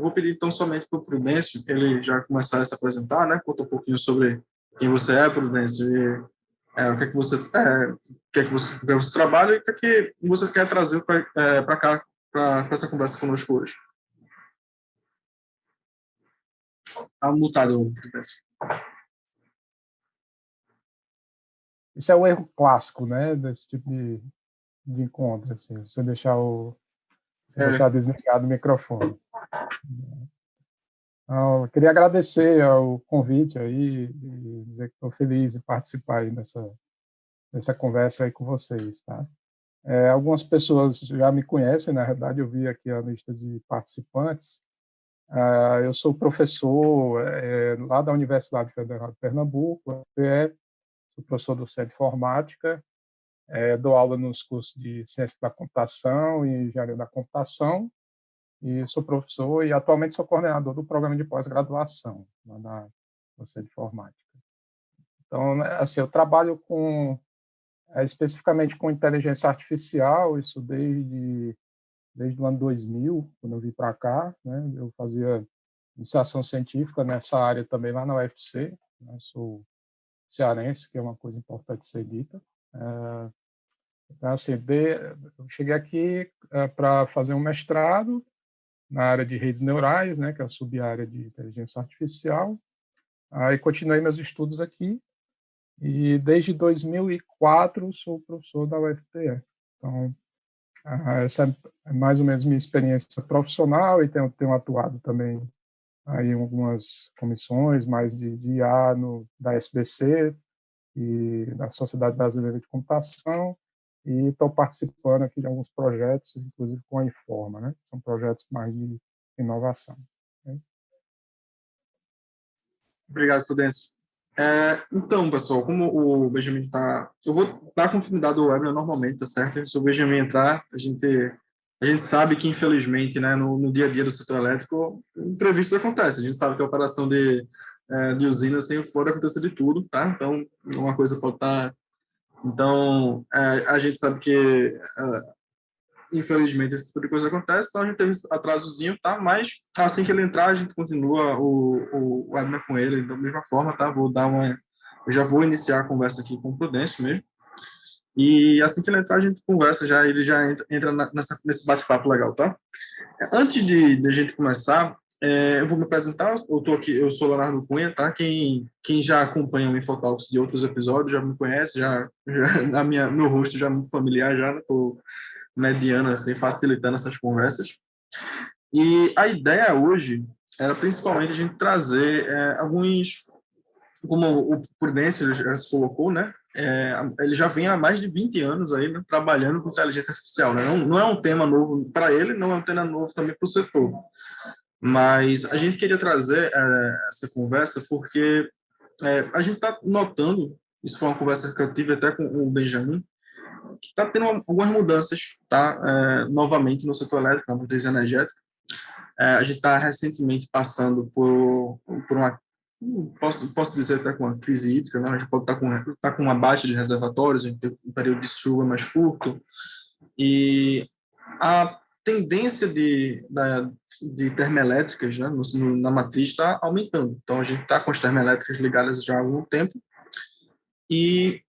eu vou pedir então somente para o Prudêncio, ele já começar a se apresentar, né? Conta um pouquinho sobre quem você é, Prudêncio, e é, o que é que você, é, o que é que você, o que você trabalha e o que é que você quer trazer para é, cá, para essa conversa conosco hoje. Está mutado, Prudêncio. Isso é o erro clássico, né, desse tipo de, de encontro, assim, você deixar o você é. deixar desligado o microfone. Então, eu queria agradecer o convite aí e dizer que estou feliz em participar aí dessa, dessa conversa aí com vocês, tá? É, algumas pessoas já me conhecem, na verdade, eu vi aqui a lista de participantes. Uh, eu sou professor é, lá da Universidade Federal de Pernambuco, UFPE, sou professor do Centro de Informática, é, dou aula nos cursos de Ciência da Computação e Engenharia da Computação, e sou professor e atualmente sou coordenador do programa de pós-graduação na Centro de Informática. Então, né, assim, eu trabalho com é, especificamente com inteligência artificial, isso desde desde o ano 2000, quando eu vim para cá, né, eu fazia iniciação científica nessa área também lá na UFC, né, sou cearense, que é uma coisa importante ser dita. É, então, assim, de, eu cheguei aqui é, para fazer um mestrado na área de redes neurais, né, que é a sub-área de inteligência artificial. Aí continuei meus estudos aqui e desde 2004 sou professor da UFPE. Então, essa é mais ou menos minha experiência profissional e tenho, tenho atuado também aí em algumas comissões, mais de, de IA no, da SBC e da Sociedade Brasileira de Computação e estou participando aqui de alguns projetos, inclusive com a Informa, né? São projetos mais de inovação. Né? Obrigado, Prudêncio. É, então, pessoal, como o Benjamin está... Eu vou dar continuidade ao webinar normalmente, tá certo? Se o Benjamin entrar, a gente, a gente sabe que, infelizmente, né, no, no dia a dia do setor elétrico, imprevistos acontecem. A gente sabe que a operação de, é, de usina assim, pode acontecer de tudo, tá? Então, uma coisa pode estar... Então, é, a gente sabe que, é, infelizmente, esse tipo de coisa acontece, então a gente teve atrasozinho, tá? Mas, assim que ele entrar, a gente continua o, o, o com ele da mesma forma, tá? Vou dar uma... Eu já vou iniciar a conversa aqui com o Prudêncio mesmo. E assim que ele entrar, a gente conversa já, ele já entra, entra nessa, nesse bate-papo legal, tá? Antes de, de a gente começar, é, eu vou me apresentar, eu tô aqui, eu sou Leonardo Cunha, tá? Quem, quem já acompanha o Infotalks de outros episódios já me conhece, já, já minha, meu rosto já é muito familiar, já tô mediano, assim, facilitando essas conversas. E a ideia hoje era principalmente a gente trazer é, alguns, como o Prudêncio já se colocou, né? É, ele já vem há mais de 20 anos aí né, trabalhando com inteligência artificial. Né? Não, não é um tema novo para ele, não é um tema novo também para o setor. Mas a gente queria trazer é, essa conversa porque é, a gente está notando, isso foi uma conversa que eu tive até com o Benjamin, que está tendo algumas mudanças, tá? É, novamente no setor elétrico, na matriz energética. É, a gente está recentemente passando por, por uma, posso, posso dizer até com uma crise hídrica, né? A gente pode estar tá com, tá com uma baixa de reservatórios, a gente tem um período de chuva mais curto, e a tendência de, da, de termoelétricas né, no, na matriz está aumentando. Então, a gente está com as termoelétricas ligadas já há algum tempo. E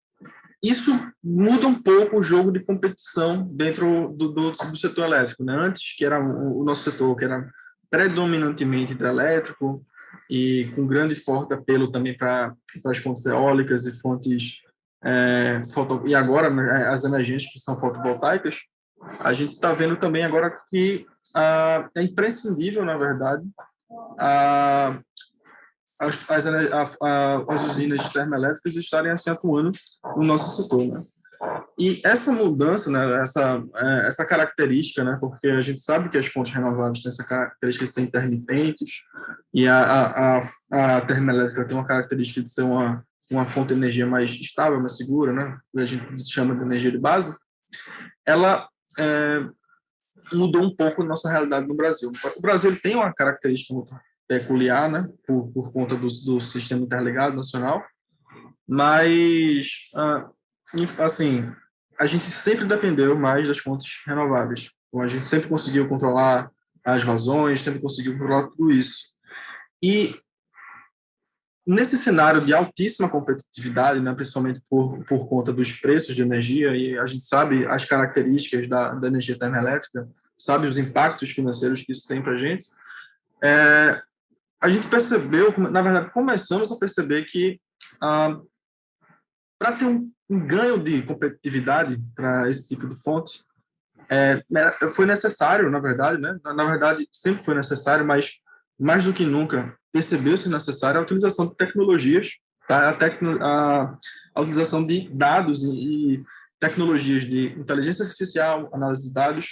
isso muda um pouco o jogo de competição dentro do, do, do setor elétrico. Né? Antes, que era o, nosso setor, que era predominantemente hidrelétrico e com grande forte apelo também para as fontes eólicas e fontes é, foto, e agora né, as emergentes que são fotovoltaicas, a gente está vendo também agora que ah, é imprescindível, na verdade, ah, as, as, as, usinas termoelétricas estarem assim, atuando no nosso setor. Né? E essa mudança, né, essa, é, essa característica, né, porque a gente sabe que as fontes renováveis têm essa característica de ser intermitentes, e a, a, a, a termoelétrica tem uma característica de ser uma, uma fonte de energia mais estável, mais segura, né, a gente chama de energia de base, ela é, mudou um pouco a nossa realidade no Brasil. O Brasil tem uma característica peculiar, né, por, por conta do, do sistema interligado nacional, mas, ah, assim, a gente sempre dependeu mais das fontes renováveis. A gente sempre conseguiu controlar as vazões, tendo conseguido controlar tudo isso. E nesse cenário de altíssima competitividade, né, principalmente por, por conta dos preços de energia, e a gente sabe as características da, da energia termoelétrica, sabe os impactos financeiros que isso tem para a gente, é, a gente percebeu, na verdade, começamos a perceber que ah, para ter um, um, ganho de competitividade para esse tipo de fonte, é, foi necessário, na verdade, né? Na, verdade, sempre foi necessário, mas mais do que nunca percebeu-se necessária a utilização de tecnologias, tá? a, tecno, a, a utilização de dados e, e tecnologias de inteligência artificial, análise de dados,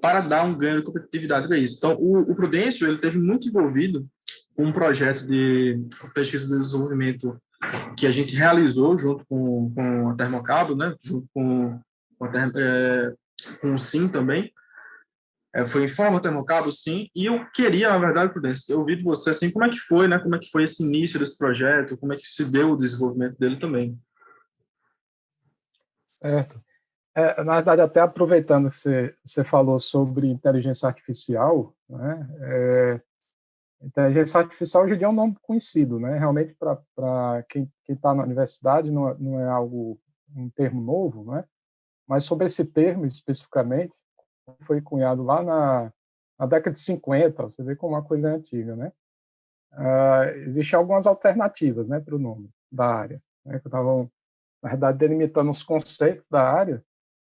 para dar um ganho de competitividade para isso. Então, o, o Prudêncio ele teve muito envolvido com um projeto de pesquisa e desenvolvimento que a gente realizou junto com, com a Termocabo, né, junto com, com, a, é, com o SIM também, é, foi em forma termocabo, sim, e eu queria, na verdade, Prudência, ouvir de você, assim, como é que foi, né, como é que foi esse início desse projeto, como é que se deu o desenvolvimento dele também. Certo. É, na verdade, até aproveitando que você, falou sobre inteligência artificial, né, é, inteligência artificial hoje em dia é um nome conhecido, né, realmente para quem está na universidade não, não é algo, um termo novo, né, mas sobre esse termo especificamente, foi cunhado lá na, na década de 50, você vê como uma coisa antiga, né? Uh, Existem algumas alternativas né, para o nome da área, né, que estavam, na verdade, delimitando os conceitos da área,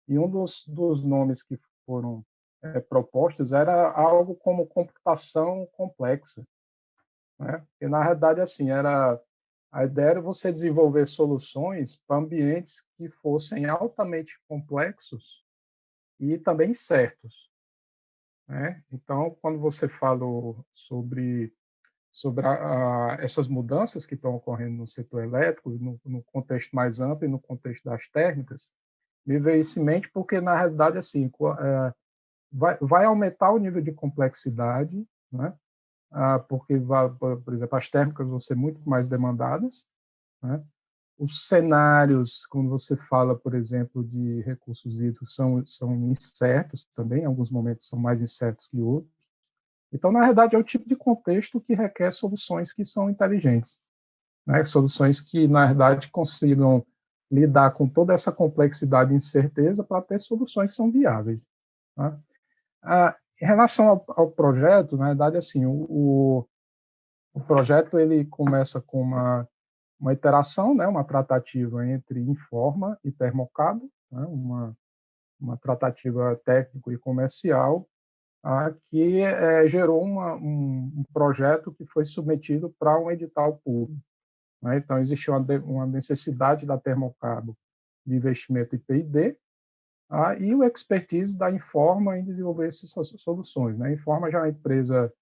e um dos, dos nomes que foram é, propostos era algo como computação complexa. Né? E, na realidade, assim, era, a ideia era você desenvolver soluções para ambientes que fossem altamente complexos e também certos. Né? Então, quando você falou sobre sobre a, a, essas mudanças que estão ocorrendo no setor elétrico, no, no, contexto mais amplo e no contexto das térmicas, me veio isso em mente porque, na realidade, assim, é, vai, vai aumentar o nível de complexidade, né? Ah, porque, por exemplo, as térmicas vão ser muito mais demandadas, né? Os cenários, quando você fala, por exemplo, de recursos hídricos, são, são incertos também, em alguns momentos são mais incertos que outros. Então, na verdade, é o tipo de contexto que requer soluções que são inteligentes, né? soluções que, na verdade, consigam lidar com toda essa complexidade e incerteza para ter soluções que são viáveis. Tá? Ah, em relação ao, ao, projeto, na verdade, assim, o, o, o projeto ele começa com uma uma iteração, né, uma tratativa entre Informa e Termocabo, né, uma, uma tratativa técnico e comercial, que é, gerou uma, um, um, projeto que foi submetido para um edital público. Né? Então, existiu uma, uma, necessidade da Termocabo de investimento em P&D ah, e o expertise da Informa em desenvolver essas soluções. Né? A Informa já é uma empresa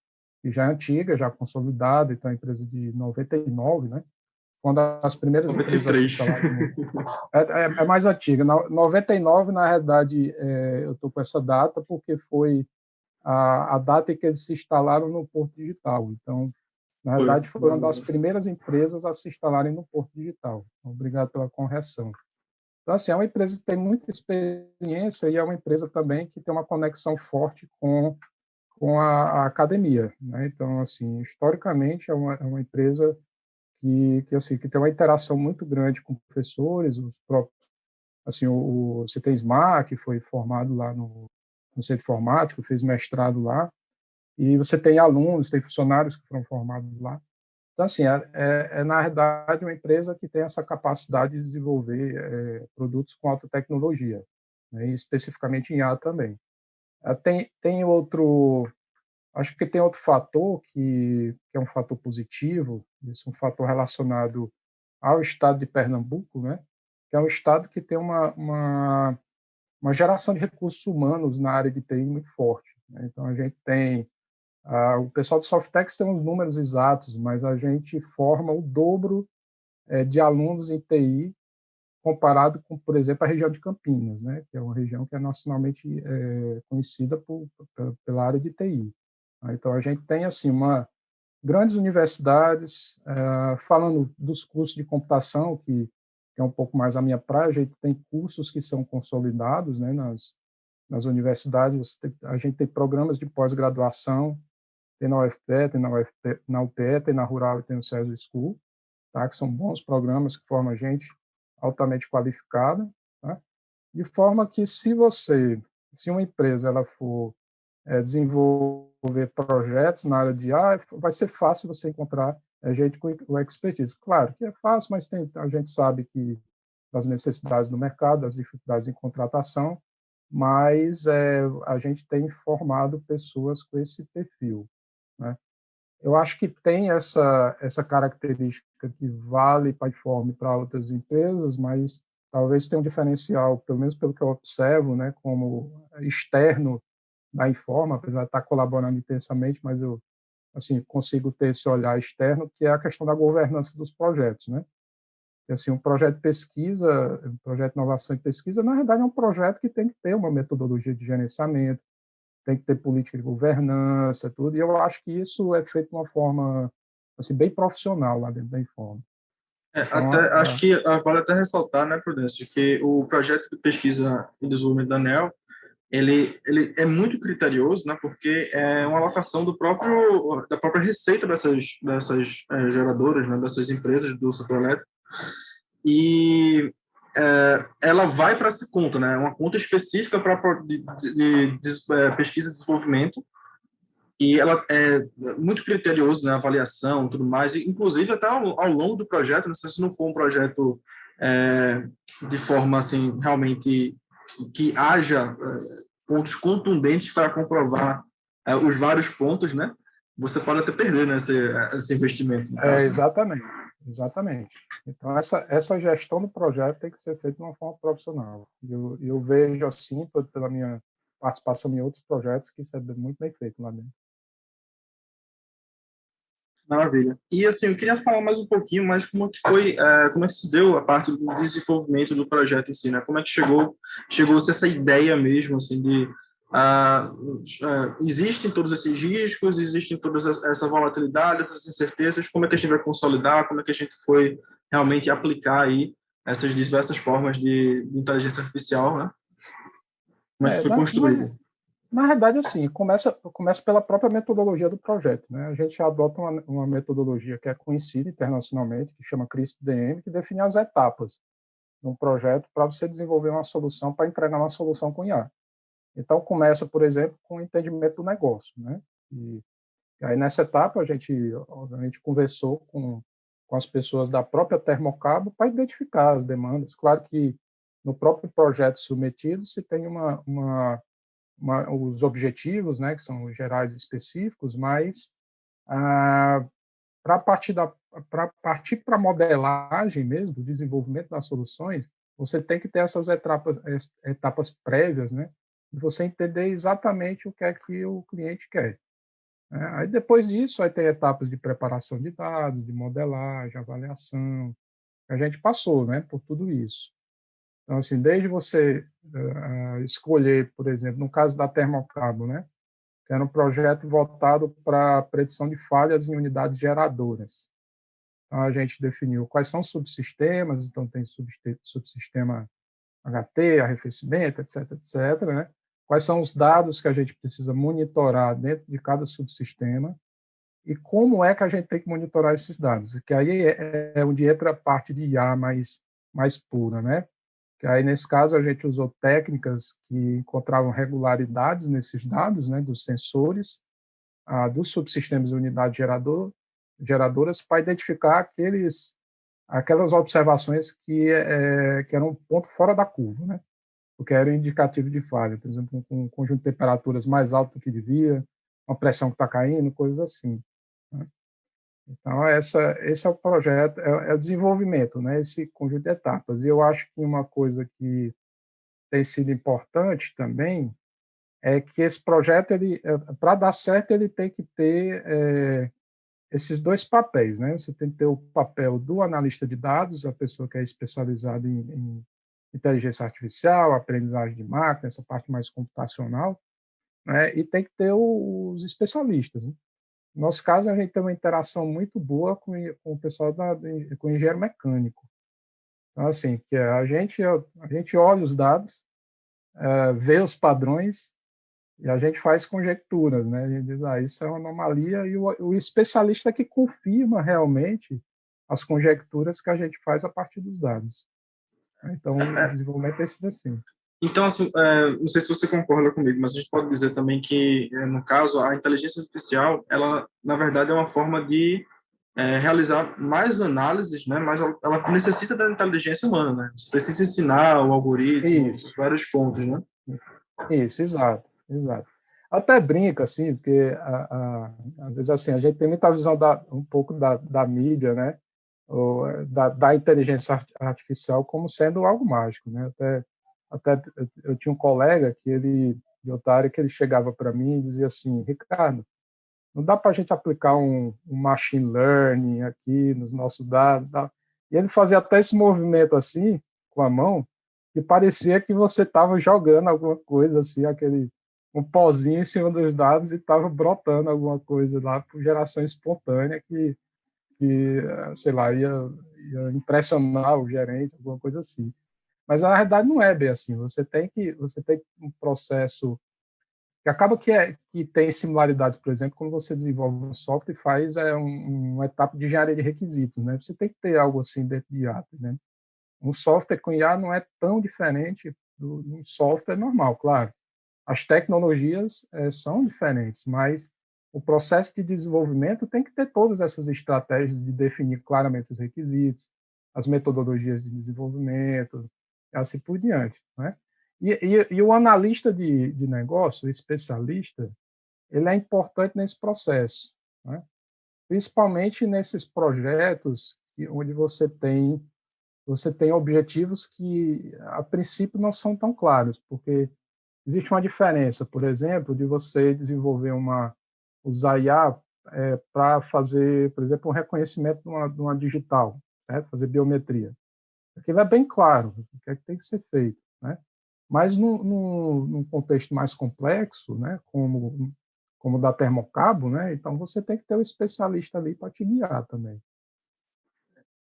que já é antiga, já consolidada, então é uma empresa de 99, né? Quando as primeiras 93. empresas é, é, é, mais antiga. 99, na realidade, é, eu estou com essa data porque foi a, a, data em que eles se instalaram no Porto Digital. Então, na verdade, foi uma das primeiras empresas a se instalarem no Porto Digital. Obrigado pela correção. Então, assim, é uma empresa que tem muita experiência e é uma empresa também que tem uma conexão forte com, com a, a academia. Né? Então, assim, historicamente, é uma, é uma empresa que, que assim que tem uma interação muito grande com professores, os próprios, assim o, o você tem Smar, que foi formado lá no, no centro informático, fez mestrado lá, e você tem alunos, tem funcionários que foram formados lá. Então, assim, é, é, é na verdade uma empresa que tem essa capacidade de desenvolver é, produtos com alta tecnologia, né, especificamente em A também. É, tem, tem outro, Acho que tem outro fator que, que é um fator positivo, isso é um fator relacionado ao estado de Pernambuco, né? que é um estado que tem uma, uma, uma geração de recursos humanos na área de TI muito forte. Né? Então, a gente tem... Uh, o pessoal do Softex tem uns números exatos, mas a gente forma o dobro é, de alunos em TI comparado com, por exemplo, a região de Campinas, né, que é uma região que é nacionalmente é, conhecida por, pela área de TI. Né? Então, a gente tem, assim, uma grandes universidades, é, falando dos cursos de computação, que, que, é um pouco mais a minha praia, a gente tem cursos que são consolidados né, nas, nas universidades, tem, a gente tem programas de pós-graduação, tem na UFPE, tem na, UFP, na UPE, tem na Rural e tem no César School, tá? que são bons programas que formam gente altamente qualificada, tá? de forma que se você, se uma empresa ela for é, desenvolver projetos na área de ah, vai ser fácil você encontrar é, gente com, com expertise. Claro que é fácil, mas tem, a gente sabe que das necessidades do mercado, das dificuldades em contratação, mas é, a gente tem formado pessoas com esse perfil. Né? Eu acho que tem essa, essa característica que vale Informe para outras empresas, mas talvez tenha um diferencial, pelo menos pelo que eu observo, né, como externo da Informa, apesar de estar colaborando intensamente, mas eu assim consigo ter esse olhar externo, que é a questão da governança dos projetos, né? assim, um projeto de pesquisa, um projeto de inovação e pesquisa, na verdade é um projeto que tem que ter uma metodologia de gerenciamento, tem que ter política de governança, tudo, e eu acho que isso é feito de uma forma assim, bem profissional lá dentro da Informa. É, então, até, é, acho que vale até ressaltar, né, Prudêncio, que o projeto de pesquisa e desenvolvimento da ANEL, ele, ele é muito criterioso, né, porque é uma alocação do próprio, da própria receita dessas, dessas é, geradoras, né, dessas empresas do setor elétrico, e é, ela vai para essa conta, né? Uma conta específica para de, de, de, é, pesquisa e desenvolvimento e ela é muito criterioso na avaliação, tudo mais. E, inclusive até ao, ao, longo do projeto, sei se não for um projeto é, de forma assim realmente que, que haja é, pontos contundentes para comprovar é, os vários pontos, né? Você pode até perder né, esse, esse investimento. É, exatamente. Exatamente. Então, essa, essa gestão do projeto tem que ser feita de uma forma profissional. E eu, eu vejo assim, pela minha participação em outros projetos, que isso é muito bem feito lá dentro. Maravilha. E assim, eu queria falar mais um pouquinho mais como é que foi, é, como é que se deu a parte do desenvolvimento do projeto em si, né? Como é que chegou, chegou-se essa ideia mesmo, assim, de ah, ah, existem todos esses riscos, existem toda essa volatilidade, essas incertezas, como é que a gente vai consolidar, como é que a gente foi realmente aplicar aí essas diversas formas de, de inteligência artificial, né? Como é que é, foi construído? Na, verdade, assim, começa, começa pela própria metodologia do projeto, né? A gente adota uma, uma metodologia que é conhecida internacionalmente, que chama CRISP-DM, que define as etapas de um projeto para você desenvolver uma solução, para entregar uma solução com IA. Então, começa, por exemplo, com o entendimento do negócio, né? E, e aí, nessa etapa, a gente, obviamente, conversou com, com as pessoas da própria Termocabo para identificar as demandas. Claro que no próprio projeto submetido se tem uma, uma, uma os objetivos, né, que são gerais e específicos, mas ah, para partir da para partir para modelagem mesmo, desenvolvimento das soluções, você tem que ter essas etapas, etapas prévias, né, e você entender exatamente o que é que o cliente quer. Né? Aí depois disso vai ter etapas de preparação de dados, de modelagem, avaliação. A gente passou, né, por tudo isso. Então assim, desde você uh, escolher, por exemplo, no caso da Termocabo, né, que era um projeto voltado para predição de falhas em unidades geradoras. Então a gente definiu quais são os subsistemas, então tem subsistema HT, arrefecimento, etc, etc, né? quais são os dados que a gente precisa monitorar dentro de cada subsistema e como é que a gente tem que monitorar esses dados, que aí é, é onde entra a parte de IA mais, mais pura, né? Que aí, nesse caso, a gente usou técnicas que encontravam regularidades nesses dados, né, dos sensores, ah, dos subsistemas de unidade gerador, geradoras, para identificar aqueles, aquelas observações que, é, que eram um ponto fora da curva, né? porque era indicativo de falha, por exemplo, um conjunto de temperaturas mais alto do que devia, uma pressão que está caindo, coisas assim. Então, essa, esse é o projeto, é, é, o desenvolvimento, né? esse conjunto de etapas. E eu acho que uma coisa que tem sido importante também é que esse projeto, ele, é, para dar certo, ele tem que ter é, esses dois papéis. Né? Você tem que ter o papel do analista de dados, a pessoa que é especializada em, em inteligência artificial, aprendizagem de máquina, essa parte mais computacional, né? e tem que ter os especialistas. Né? No nosso caso, a gente tem uma interação muito boa com, com o pessoal da, com o engenheiro mecânico. Então, assim, que a gente, a gente olha os dados, é, vê os padrões e a gente faz conjecturas, né? A gente diz, ah, isso é uma anomalia, e o, o especialista é que confirma realmente as conjecturas que a gente faz a partir dos dados. Então, o desenvolvimento é esse assim. Então, assim, é, não sei se você concorda comigo, mas a gente pode dizer também que, é, no caso, a inteligência artificial, ela, na verdade, é uma forma de é, realizar mais análises, né? Mas ela, ela, necessita da inteligência humana, né? Você precisa ensinar o algoritmo, Isso. vários pontos, né? Isso, exato, exato. Até brinca, assim, porque a, a, às vezes assim, a gente tem muita visão da, um pouco da, da mídia, né? Ou, da, da inteligência artificial como sendo algo mágico, né? Até até eu tinha um colega que ele de otário que ele chegava para mim e dizia assim, Ricardo, não dá para a gente aplicar um, um, machine learning aqui nos nossos dados. E ele fazia até esse movimento assim com a mão que parecia que você estava jogando alguma coisa assim, aquele um pozinho em cima dos dados e estava brotando alguma coisa lá por geração espontânea que, que sei lá ia, ia impressionar o gerente, alguma coisa assim. Mas na realidade não é bem assim. Você tem que você tem um processo que acaba que é que tem similaridades, por exemplo, quando você desenvolve um software e faz é um, uma etapa de engenharia de requisitos, né? Você tem que ter algo assim dentro de IA, né? Um software com IA não é tão diferente do um software normal, claro. As tecnologias é, são diferentes, mas o processo de desenvolvimento tem que ter todas essas estratégias de definir claramente os requisitos, as metodologias de desenvolvimento, assim por diante. Né? E, e, e o analista de, de negócio, o especialista, ele é importante nesse processo, né? principalmente nesses projetos onde você tem você tem objetivos que a princípio não são tão claros, porque existe uma diferença, por exemplo, de você desenvolver uma usar IA é, para fazer, por exemplo, um reconhecimento de uma, de uma digital, né? fazer biometria. Aquilo é bem claro, o que, é que tem que ser feito. Né? Mas num, num, num, contexto mais complexo, né, como como da termocabo, né, então você tem que ter um especialista ali para te guiar também.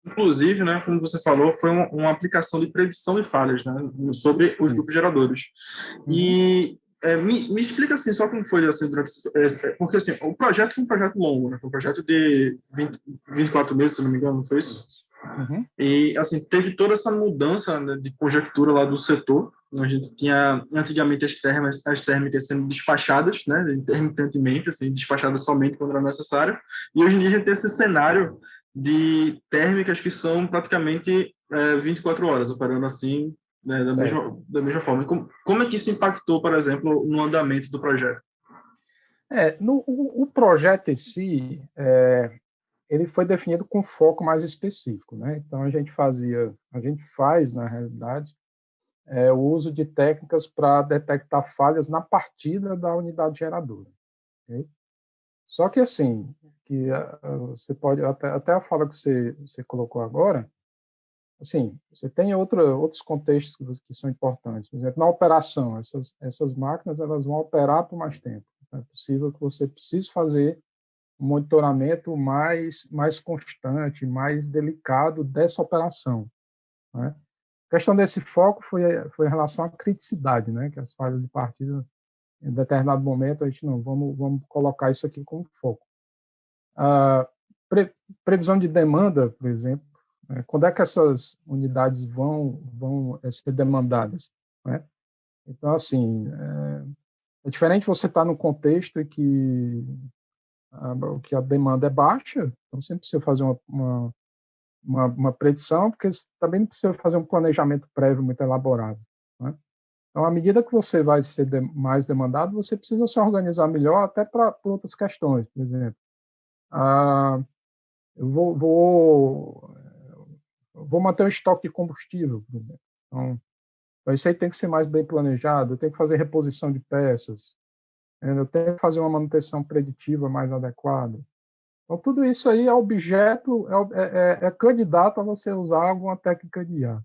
Inclusive, né, como você falou, foi uma, uma aplicação de predição de falhas né, sobre os grupos geradores. E é, me, me, explica assim, só como foi assim, durante, é, porque assim, o projeto foi um projeto longo, né, foi um projeto de 20, 24 meses, se não me engano, não foi isso? Uhum. E, assim, teve toda essa mudança né, de conjectura lá do setor. A gente tinha, antigamente, as térmicas, as térmicas sendo despachadas, né, intermitentemente, assim, despachadas somente quando era necessário. E hoje em dia a gente tem esse cenário de térmicas que são praticamente é, 24 horas, operando assim, né, da, mesma, da mesma forma. Como, como é que isso impactou, por exemplo, no andamento do projeto? É, no, o, o projeto em si, é, ele foi definido com foco mais específico, né? Então a gente fazia, a gente faz na realidade é, o uso de técnicas para detectar falhas na partida da unidade geradora. Okay? Só que assim, que você pode até, até a fala que você, você colocou agora, assim, você tem outros contextos que, que, são importantes. Por exemplo, na operação, essas, essas máquinas elas vão operar por mais tempo. É possível que você precise fazer monitoramento mais, mais constante, mais delicado dessa operação. Né? A questão desse foco foi, foi em relação à criticidade, né? que as falhas de partida, em determinado momento, a gente não, vamos, vamos colocar isso aqui como foco. A pre, previsão de demanda, por exemplo, né? quando é que essas unidades vão, vão eh, ser demandadas? Né? Então, assim, é, é diferente você estar tá no contexto em que que a demanda é baixa, então você não precisa fazer uma, uma, uma, uma predição, porque também não precisa fazer um planejamento prévio muito elaborado. Né? Então, à medida que você vai ser de, mais demandado, você precisa se organizar melhor até para outras questões, por exemplo. Ah, eu vou, vou, vou manter um estoque de combustível, por exemplo. Então, então, isso aí tem que ser mais bem planejado, tenho que fazer reposição de peças, que fazer uma manutenção preditiva mais adequada. Então, tudo isso aí é objeto, é, é, é, é candidato a você usar alguma técnica de IA.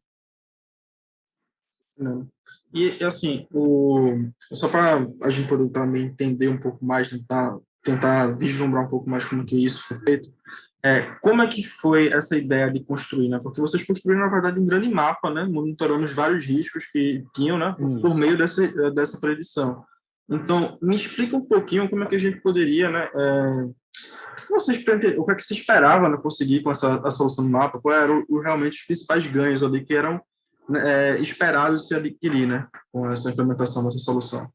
E, assim, o, só para a gente poder também entender um pouco mais, tentar, tentar vislumbrar um pouco mais como que isso foi feito, é, como é que foi essa ideia de construir, né? Porque vocês construíram, na verdade, um grande mapa, né? Monitorando os vários riscos que tinham, né? Por meio dessa, dessa predição. Então, me explica um pouquinho como é que a gente poderia, né? É, vocês o que é que se esperava né, conseguir com essa a solução do mapa? Quais eram o, realmente os principais ganhos ali que eram né, é, esperados se adquirir, né? Com essa implementação dessa solução?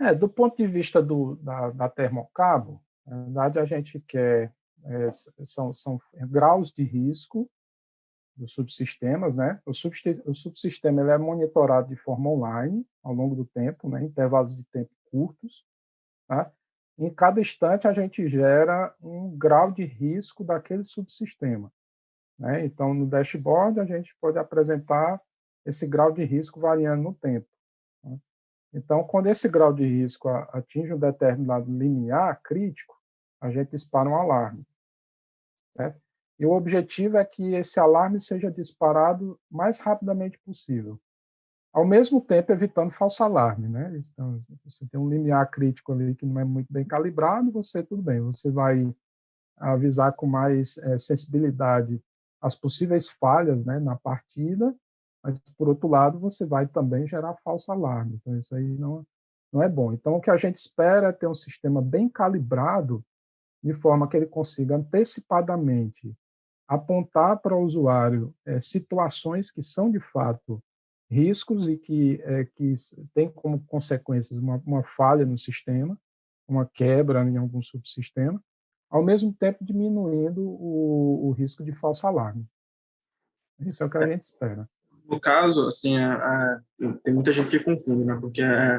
É, do ponto de vista do, da, da termocabo, na verdade a gente quer é, são, são graus de risco dos subsistemas, né? O, subsistema, ele é monitorado de forma online ao longo do tempo, né? Intervalos de tempo curtos, tá? Em cada instante a gente gera um grau de risco daquele subsistema, né? Então no dashboard a gente pode apresentar esse grau de risco variando no tempo. Né? Então quando esse grau de risco atinge um determinado limiar crítico, a gente dispara um alarme. Certo? E o objetivo é que esse alarme seja disparado mais rapidamente possível. Ao mesmo tempo, evitando falso alarme. Né? Então, você tem um limiar crítico ali que não é muito bem calibrado, você, tudo bem, você vai avisar com mais é, sensibilidade as possíveis falhas né, na partida, mas, por outro lado, você vai também gerar falso alarme. Então, isso aí não, não é bom. Então, o que a gente espera é ter um sistema bem calibrado de forma que ele consiga antecipadamente apontar para o usuário é, situações que são de fato riscos e que, é, que tem como consequências uma, uma falha no sistema, uma quebra em algum subsistema, ao mesmo tempo diminuindo o, o risco de falso alarme. Isso é o que a é. gente espera. No caso, assim, tem muita gente que confunde, né? Porque é,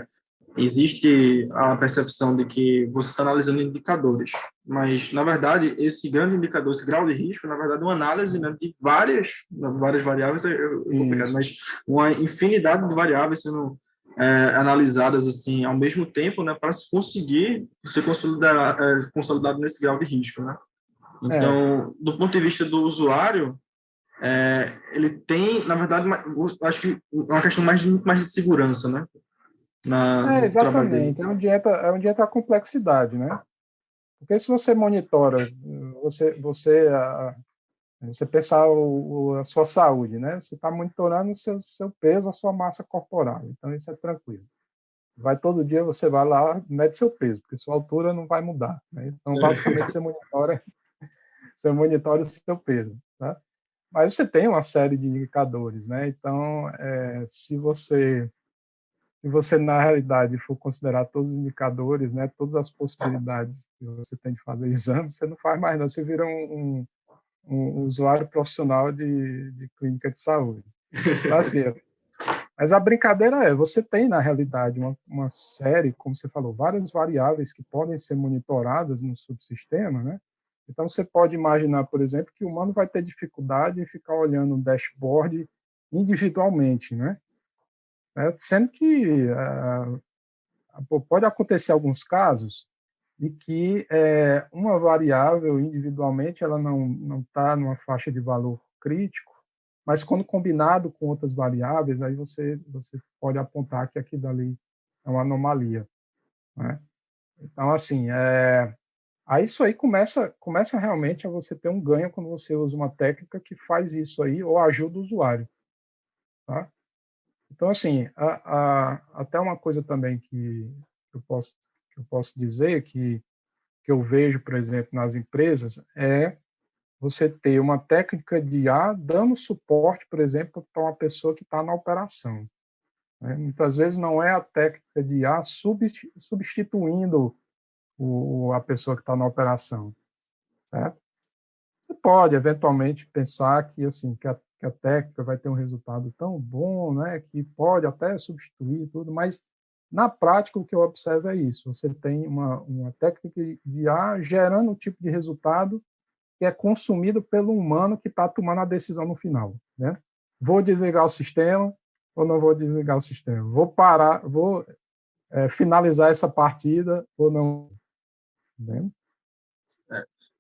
existe a percepção de que você está analisando indicadores, mas na verdade esse grande indicador, esse grau de risco, na verdade é uma análise né, de várias, várias variáveis, é, é complicado, mas uma infinidade de variáveis sendo é, analisadas assim ao mesmo tempo, né, para se conseguir ser consolidar, é, consolidado nesse grau de risco, né? Então, é. do ponto de vista do usuário, é, ele tem, na verdade, acho que uma questão mais mais de segurança, né? Na, é, exatamente. É onde, entra, é onde entra a complexidade, né? Porque se você monitora, você, você, a, você pensar o, a sua saúde, né? Você está monitorando o seu, seu peso, a sua massa corporal. Então, isso é tranquilo. Vai todo dia, você vai lá, mede seu peso, porque sua altura não vai mudar. Né? Então, é. basicamente, você monitora, você monitora o seu peso, tá? Mas você tem uma série de indicadores, né? Então, é, se você se você, na realidade, for considerar todos os indicadores, né, todas as possibilidades que você tem de fazer exame, você não faz mais, não. Você vira um, um, um usuário profissional de, de, clínica de saúde. Então, assim, mas a brincadeira é, você tem, na realidade, uma, uma série, como você falou, várias variáveis que podem ser monitoradas no subsistema, né? Então, você pode imaginar, por exemplo, que o humano vai ter dificuldade em ficar olhando o dashboard individualmente, né? Né? Sendo que uh, pode acontecer alguns casos de que é, uma variável individualmente ela não está numa faixa de valor crítico, mas quando combinado com outras variáveis, aí você, você pode apontar que aquilo ali é uma anomalia. Né? Então, assim, é, aí isso aí começa, começa realmente a você ter um ganho quando você usa uma técnica que faz isso aí ou ajuda o usuário. Tá? Então, assim, a, a, até uma coisa também que eu posso, que eu posso dizer que, que eu vejo, por exemplo, nas empresas, é você ter uma técnica de IA dando suporte, por exemplo, para uma pessoa que está na operação. Né? Muitas vezes não é a técnica de IA substituindo o, a pessoa que está na operação. Certo? Você pode, eventualmente, pensar que, assim, que a que a técnica vai ter um resultado tão bom, né, que pode até substituir tudo, mas na prática o que eu observo é isso, você tem uma, uma técnica de A gerando um tipo de resultado que é consumido pelo humano que está tomando a decisão no final, né? Vou desligar o sistema ou não vou desligar o sistema? Vou parar, vou é, finalizar essa partida ou não? Né?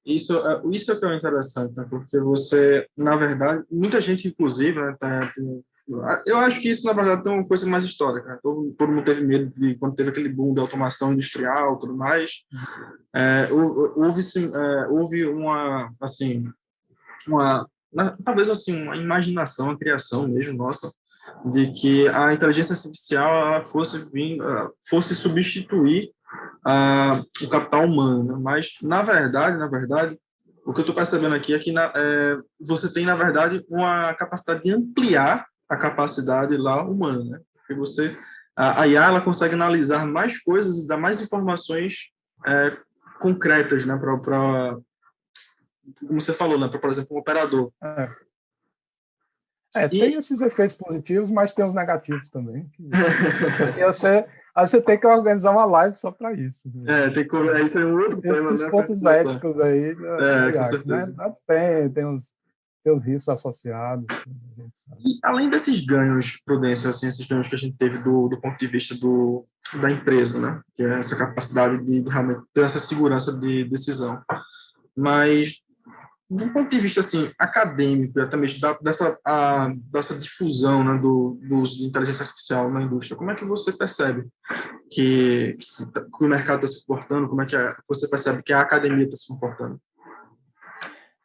Isso, é, isso é que é interessante, né? porque você, na verdade, muita gente, inclusive, né, tá, Eu acho que isso, na verdade, é uma coisa mais histórica. Todo, todo mundo teve medo de quando teve aquele boom de automação industrial tudo mais. É, houve, é, houve uma, assim, uma, talvez assim, uma imaginação, uma criação mesmo nossa, de que a inteligência artificial fosse, vir, fosse substituir o capital humano. Né? Mas, na verdade, na verdade, o que eu estou percebendo aqui é que na, é, você tem, na verdade, uma capacidade de ampliar a capacidade lá humana, né? Você, a, a IA, ela consegue analisar mais coisas e dar mais informações é, concretas, né? Para, como você falou, né? Para, por exemplo, um operador. É. É, tem esses efeitos positivos, mas tem os negativos também. Assim, você, aí você tem que organizar uma live só para isso. Né? É, tem que. Isso é um outro tem tema. Os né, pontos éticos aí. Né, é, com certeza. Né? Tem, tem os, tem os riscos associados. E além desses ganhos, Prudêncio, assim, esses ganhos que a gente teve do, do ponto de vista do, da empresa, né? Que é essa capacidade de, de realmente ter essa segurança de decisão. Mas do ponto de vista assim acadêmico, mesmo da, dessa a, dessa difusão né, do, do uso de inteligência artificial na indústria, como é que você percebe que, que, que o mercado está se comportando? Como é que você percebe que a academia está se comportando?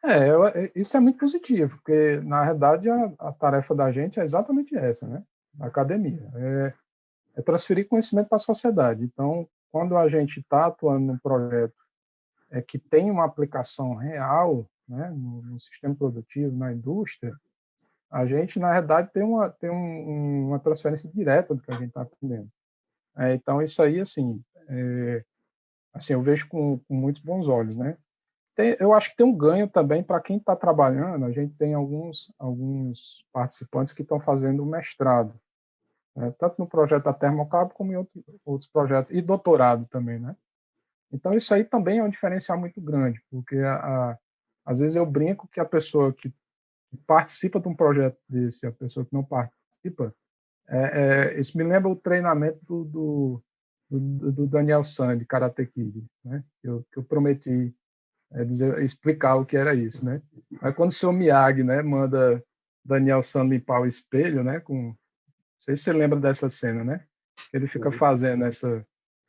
É, eu, isso é muito positivo, porque na verdade a, a, tarefa da gente é exatamente essa, né? A academia é, é transferir conhecimento para a sociedade. Então, quando a gente está atuando num projeto é, que tem uma aplicação real né, no, no, sistema produtivo, na indústria, a gente, na verdade, tem uma, tem um, uma transferência direta do que a gente está aprendendo. É, então, isso aí, assim, é, assim eu vejo com, com, muitos bons olhos, né? Tem, eu acho que tem um ganho também para quem está trabalhando. A gente tem alguns, alguns participantes que estão fazendo mestrado, né? tanto no projeto da Termocabo como em outro, outros projetos, e doutorado também, né? Então, isso aí também é um diferencial muito grande, porque a, a às vezes eu brinco que a pessoa que participa de um projeto desse, a pessoa que não participa, é, é, isso me lembra o treinamento do, do, do Daniel San, de Karate Kid, né? que, eu, que eu prometi é, dizer, explicar o que era isso. Né? Aí quando o senhor Miyagi né, manda Daniel San limpar o espelho, né, com, não sei se você lembra dessa cena, né? Ele fica fazendo essa,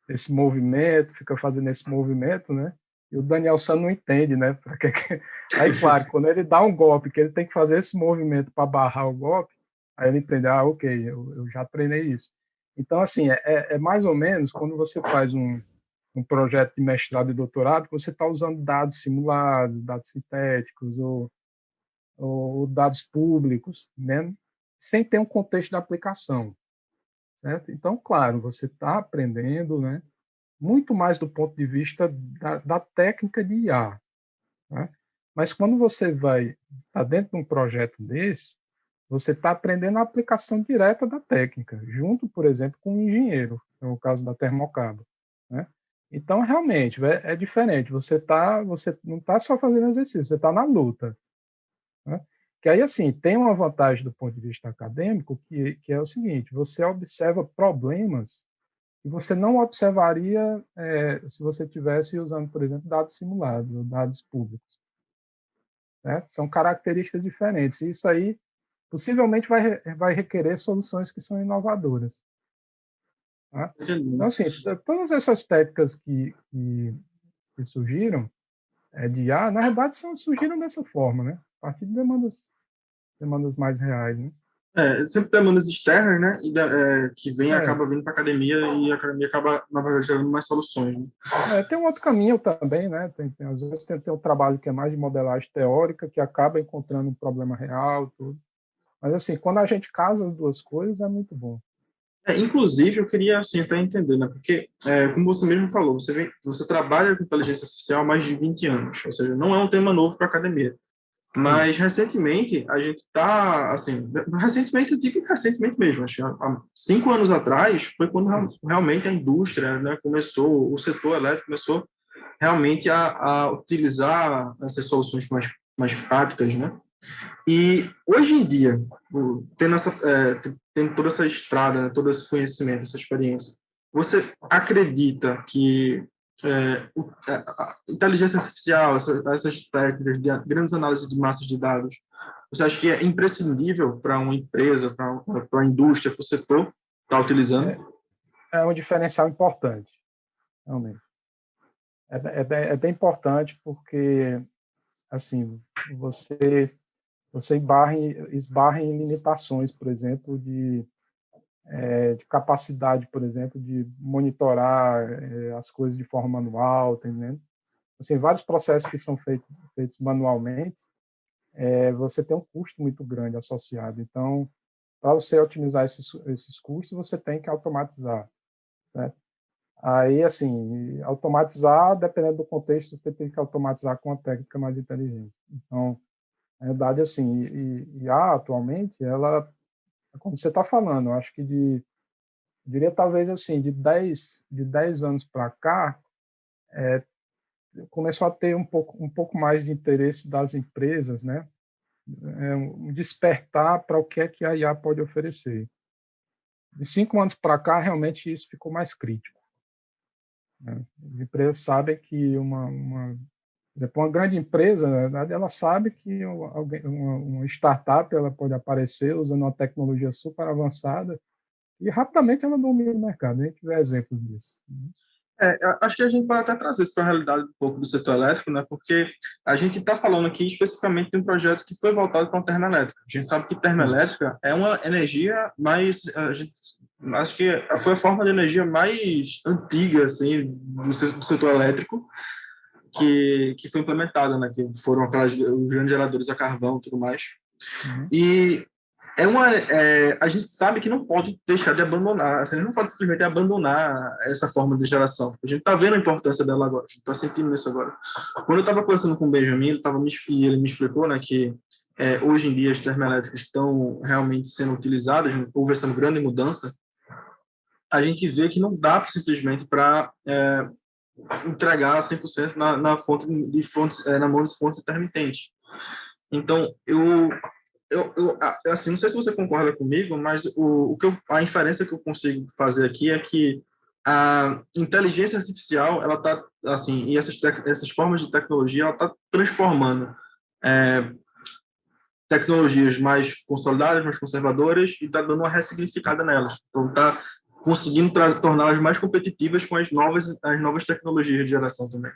esse movimento, fica fazendo esse movimento, né? E o Daniel San não entende, né? Aí, claro, quando ele dá um golpe, que ele tem que fazer esse movimento para barrar o golpe, aí ele entende, ah, ok, eu, eu já treinei isso. Então, assim, é, é, é, mais ou menos quando você faz um, um projeto de mestrado e doutorado, você está usando dados simulados, dados sintéticos ou, ou dados públicos, né? sem ter um contexto de aplicação. Certo? Então, claro, você está aprendendo, né? Muito mais do ponto de vista da, da técnica de IA. Né? Mas quando você vai tá dentro de um projeto desse, você está aprendendo a aplicação direta da técnica, junto, por exemplo, com um engenheiro, no é caso da Termocabo. Né? Então, realmente, é, é, diferente. Você, tá, você não está só fazendo exercício, você está na luta. Né? Que aí, assim, tem uma vantagem do ponto de vista acadêmico, que, que é o seguinte, você observa problemas que você não observaria é, se você estivesse usando, por exemplo, dados simulados ou dados públicos. Certo? São características diferentes. E isso aí possivelmente vai, vai requerer soluções que são inovadoras. Tá? Então, assim, todas essas técnicas que, que, que surgiram é, de IA, na verdade, são, surgiram dessa forma, né? a partir de demandas, demandas mais reais. Né? É, sempre demandas externas, né? E da, é, que vem é. acaba vindo para academia e a academia acaba, na verdade, gerando mais soluções. Né? É, tem um outro caminho também, né? Tem, tem, às vezes tem, tem um trabalho que é mais de modelagem teórica, que acaba encontrando um problema real, tudo. Mas, assim, quando a gente casa as duas coisas, é muito bom. É, inclusive, eu queria, assim, até entender, né? Porque, é, como você mesmo falou, você, vem, você trabalha com inteligência artificial há mais de 20 anos, ou seja, não é um tema novo para a academia. Mas recentemente a gente está assim, recentemente eu digo recentemente mesmo, acho que há cinco anos atrás foi quando realmente a indústria, né, começou, o setor elétrico começou realmente a, a utilizar essas soluções mais mais práticas, né? E hoje em dia, tendo essa, é, tendo toda essa estrada, né, todo esse conhecimento, essa experiência, você acredita que é, a inteligência artificial, essas técnicas de grandes análises de massas de dados, você acha que é imprescindível para uma empresa, para uma indústria, para o setor estar tá utilizando? É, é, um diferencial importante, realmente. É, é, é bem importante porque, assim, você você esbarra esbarra em limitações, por exemplo, de, é, de capacidade, por exemplo, de monitorar é, as coisas de forma manual, tá entendendo? Assim, vários processos que são feitos, manualmente, é, você tem um custo muito grande associado. Então, para você otimizar esses, esses custos, você tem que automatizar. Né? Aí, assim, automatizar, dependendo do contexto, você tem que automatizar com uma técnica mais inteligente. Então, na verdade, assim, e, e a atualmente, ela, como você está falando, eu acho que de, diria talvez assim, de 10, de 10 anos para cá, é, começou a ter um pouco, um pouco mais de interesse das empresas, né? É, um despertar para o que é que a IA pode oferecer. De cinco anos para cá, realmente isso ficou mais crítico. Né? As empresas sabem que uma, uma exemplo, uma grande empresa, na verdade, ela sabe que uma, startup ela pode aparecer usando uma tecnologia super avançada e rapidamente ela domina o mercado. A gente vê exemplos disso. Né? É, acho que a gente pode até trazer isso para a realidade um pouco do setor elétrico, né? porque a gente está falando aqui especificamente de um projeto que foi voltado para a termoelétrica. A gente sabe que termoelétrica é uma energia mais. A gente, acho que foi a forma de energia mais antiga assim, do setor elétrico que, que foi implementada, né? Que foram aquelas os grandes geradores a carvão e tudo mais. Uhum. E é uma, é, a gente sabe que não pode deixar de abandonar, assim, não pode simplesmente abandonar essa forma de geração. A gente está vendo a importância dela agora, a gente está sentindo isso agora. Quando eu estava conversando com o Benjamin, ele, tava me, ele me explicou né, que é, hoje em dia as termoelétricas estão realmente sendo utilizadas, houve essa grande mudança, a gente vê que não dá simplesmente para é, entregar 100% na, na fonte de fontes, é, na mão de fontes intermitentes. Então, eu, eu, eu, assim, não sei se você concorda comigo, mas o, o que eu, a inferência que eu consigo fazer aqui é que a inteligência artificial, ela está, assim, e essas, essas formas de tecnologia, ela está transformando é, tecnologias mais consolidadas, mais conservadoras, e está dando uma ressignificada nelas. Então, está conseguindo torná-las mais competitivas com as novas, as novas tecnologias de geração também.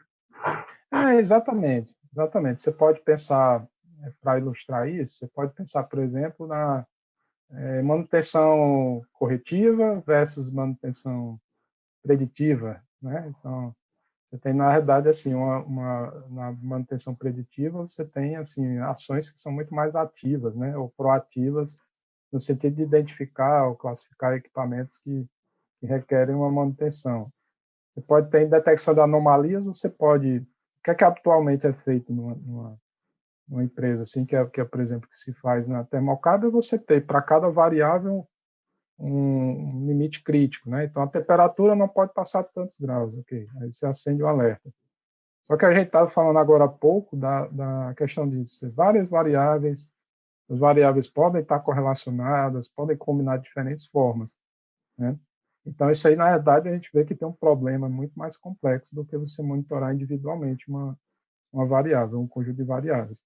É, exatamente, exatamente. Você pode pensar, é, para ilustrar isso, você pode pensar, por exemplo, na é, manutenção corretiva versus manutenção preditiva, né? Então, você tem na verdade assim uma, uma na manutenção preditiva você tem assim ações que são muito mais ativas, né? Ou proativas no sentido de identificar ou classificar equipamentos que que requerem uma manutenção. Você pode ter detecção de anomalias, você pode. O que é que atualmente é feito numa, numa, numa empresa, assim, que é, que é, por exemplo, que se faz na termocável, é você tem para cada variável um, limite crítico, né? Então a temperatura não pode passar tantos graus, ok? Aí você acende o alerta. Só que a gente estava falando agora há pouco da, da questão de ser várias variáveis, as variáveis podem estar correlacionadas, podem combinar de diferentes formas, né? Então, isso aí, na verdade, a gente vê que tem um problema muito mais complexo do que você monitorar individualmente uma, uma variável, um conjunto de variáveis.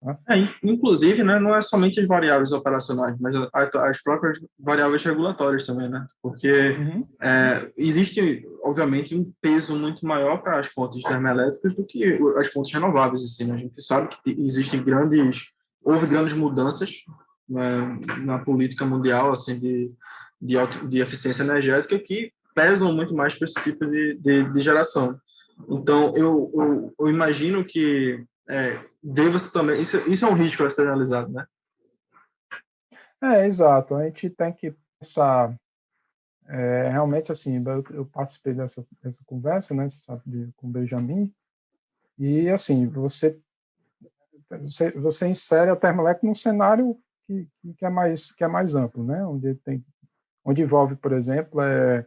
Tá? É, inclusive, né, não é somente as variáveis operacionais, mas as próprias variáveis regulatórias também, né? Porque uhum. é, existe, obviamente, um peso muito maior para as fontes termoelétricas do que as fontes renováveis. Assim, né? A gente sabe que existem grandes, houve grandes mudanças né, na política mundial, assim, de de, de eficiência energética que pesam muito mais para esse tipo de, de, de geração. Então, eu, eu, eu imagino que é, deva-se também. Isso, isso é um risco a ser analisado, né? É, exato. A gente tem que pensar. É, realmente, assim, eu, eu, participei dessa, dessa conversa, né, sabe, de, com o Benjamin, e, assim, você, você, você insere a termoelétrica num cenário que, que, é mais, que é mais amplo, né, onde tem onde envolve, por exemplo, é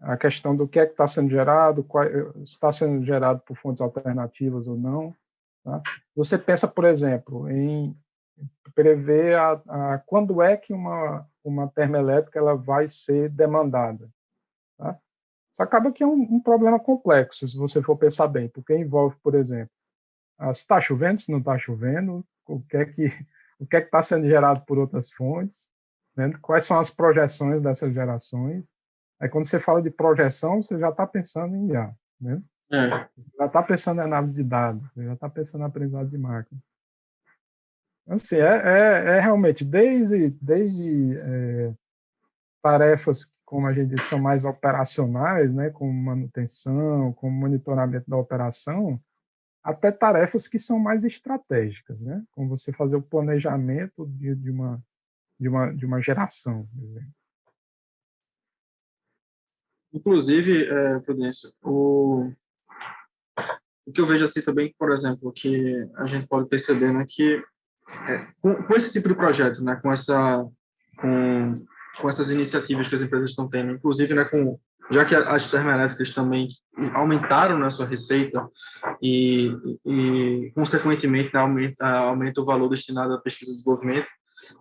a questão do que é que está sendo gerado, qual, está sendo gerado por fontes alternativas ou não. Tá? Você pensa, por exemplo, em prever a, a, quando é que uma, uma termoelétrica ela vai ser demandada. Tá? Isso acaba que é um, um problema complexo, se você for pensar bem, porque envolve, por exemplo, ah, se está chovendo, se não está chovendo, o que é que o que é que está sendo gerado por outras fontes, né? quais são as projeções dessas gerações. Aí quando você fala de projeção, você já está pensando em IA, né? É. Você já está pensando em análise de dados, você já está pensando em aprendizado de máquina. Assim, é, é, é realmente, desde, desde é, tarefas, como a gente disse, são mais operacionais, né, como manutenção, como monitoramento da operação, até tarefas que são mais estratégicas, né? Como você fazer o planejamento de, de uma de uma de uma geração. Inclusive, é, o, o que eu vejo assim também, por exemplo, que a gente pode perceber, né, que é, com, com, esse tipo de projeto, né, com essa com, com essas iniciativas que as empresas estão tendo, inclusive, né, com já que as termoelétricas também aumentaram na sua receita e, e consequentemente, né, aumenta, aumenta o valor destinado à pesquisa e desenvolvimento,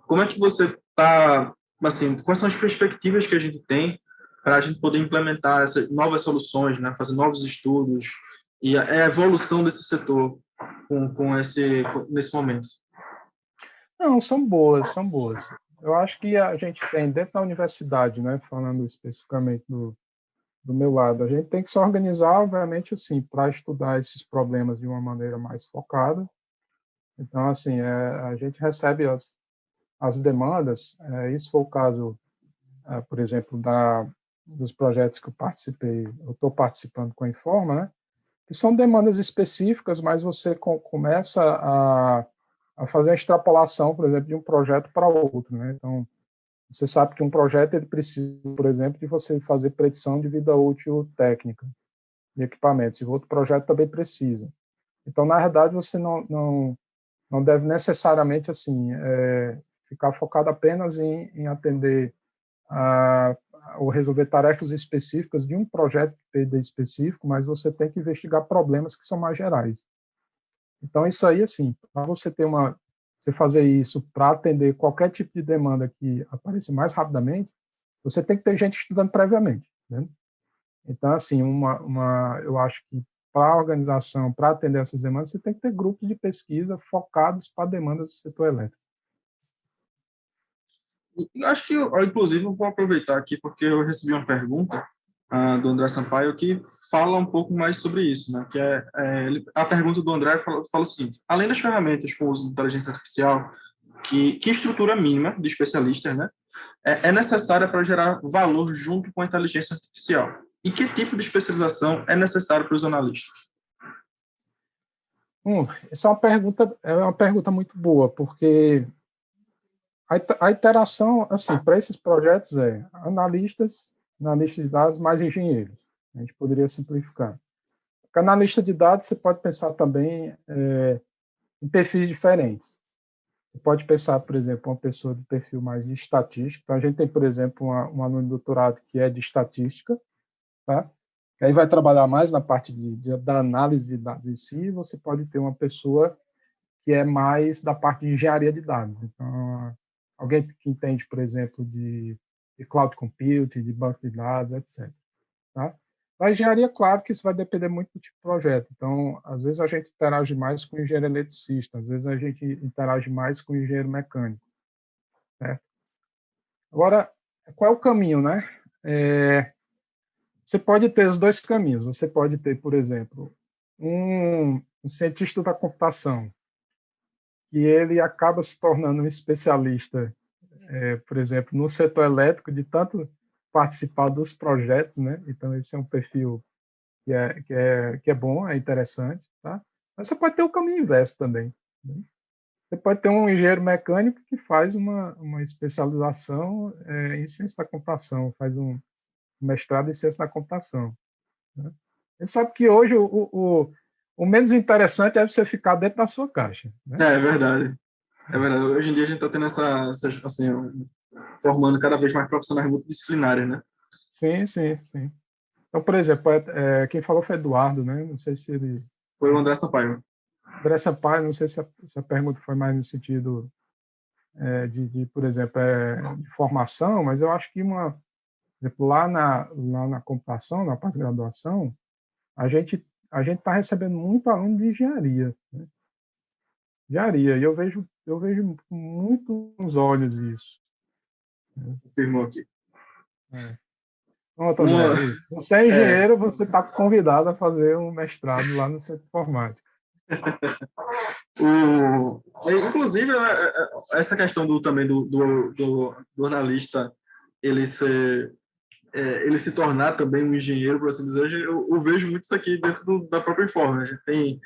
como é que você está, assim, quais são as perspectivas que a gente tem para a gente poder implementar essas novas soluções, né, fazer novos estudos e a, a evolução desse setor com, com esse, nesse momento? Não, são boas, são boas. Eu acho que a gente tem dentro da universidade, né, falando especificamente do, do meu lado. A gente tem que se organizar, obviamente, assim, para estudar esses problemas de uma maneira mais focada. Então, assim, é, a gente recebe as, as demandas. É, isso foi o caso, é, por exemplo, da, dos projetos que eu participei, eu estou participando com a Informa, né? Que são demandas específicas, mas você com, começa a, a fazer a extrapolação, por exemplo, de um projeto para outro, né? Então, você sabe que um projeto ele precisa, por exemplo, de você fazer predição de vida útil técnica de equipamentos, e o outro projeto também precisa. Então, na verdade, você não, não, não deve necessariamente assim é, ficar focado apenas em, em atender a, ou resolver tarefas específicas de um projeto específico, mas você tem que investigar problemas que são mais gerais. Então, isso aí, assim, para você ter uma você fazer isso para atender qualquer tipo de demanda que apareça mais rapidamente, você tem que ter gente estudando previamente. Né? Então, assim, uma, uma, eu acho que para a organização, para atender essas demandas, você tem que ter grupos de pesquisa focados para demandas do setor elétrico. Eu acho que, inclusive, eu vou aproveitar aqui, porque eu recebi uma pergunta uh, do André Sampaio que fala um pouco mais sobre isso, né? Que é, é ele, a pergunta do André fala, fala, o seguinte: além das ferramentas com uso de inteligência artificial, que, que estrutura mínima de especialistas, né? É, é necessária para gerar valor junto com a inteligência artificial? E que tipo de especialização é necessário para os analistas? Hum, essa é uma pergunta é uma pergunta muito boa, porque a interação, assim, para esses projetos é analistas analista de dados mais engenheiros. A gente poderia simplificar. Porque analista de dados, você pode pensar também é, em perfis diferentes. Você pode pensar, por exemplo, uma pessoa de perfil mais de estatística. Então, a gente tem, por exemplo, uma, um aluno de doutorado que é de estatística, tá? que aí vai trabalhar mais na parte de, de, da análise de dados em si. Você pode ter uma pessoa que é mais da parte de engenharia de dados. Então, alguém que entende, por exemplo, de de cloud computing, de banco de dados, etc. Tá? Na engenharia, claro que isso vai depender muito do tipo de projeto. Então, às vezes a gente interage mais com o engenheiro eletricista, às vezes a gente interage mais com o engenheiro mecânico. Certo? Agora, qual é o caminho, né? É, você pode ter os dois caminhos. Você pode ter, por exemplo, um, um cientista da computação, que ele acaba se tornando um especialista é, por exemplo, no setor elétrico, de tanto participar dos projetos, né? Então, esse é um perfil que é, que é, que é bom, é interessante, tá? Mas você pode ter o caminho inverso também. Né? Você pode ter um engenheiro mecânico que faz uma, uma especialização é, em ciência da computação, faz um mestrado em ciência da computação. Né? Você sabe que hoje o, o, o, menos interessante é você ficar dentro da sua caixa. Né? É, é verdade. É verdade. Hoje em dia a gente está tendo essa, essa, assim, formando cada vez mais profissionais multidisciplinares, né? Sim, sim, sim. Então, por exemplo, é, é, quem falou foi Eduardo, né? Não sei se ele... Foi o André Sampaio. André Sampaio, não sei se a, se a pergunta foi mais no sentido é, de, de, por exemplo, é, de formação, mas eu acho que uma, Por exemplo, lá na, lá na computação, na pós-graduação, a gente a gente está recebendo muito aluno de engenharia. Né? Engenharia, e eu vejo, eu vejo muito nos olhos isso. Confirmou aqui. É. Pronto, André, você é engenheiro, é. você está convidado a fazer um mestrado lá no Centro de Informática. o, inclusive, né, é, é, essa questão do, também do, do, do jornalista ele ser é, ele se tornar também um engenheiro, por assim dizer, eu, eu vejo muito isso aqui dentro do, da própria Informa. A gente tem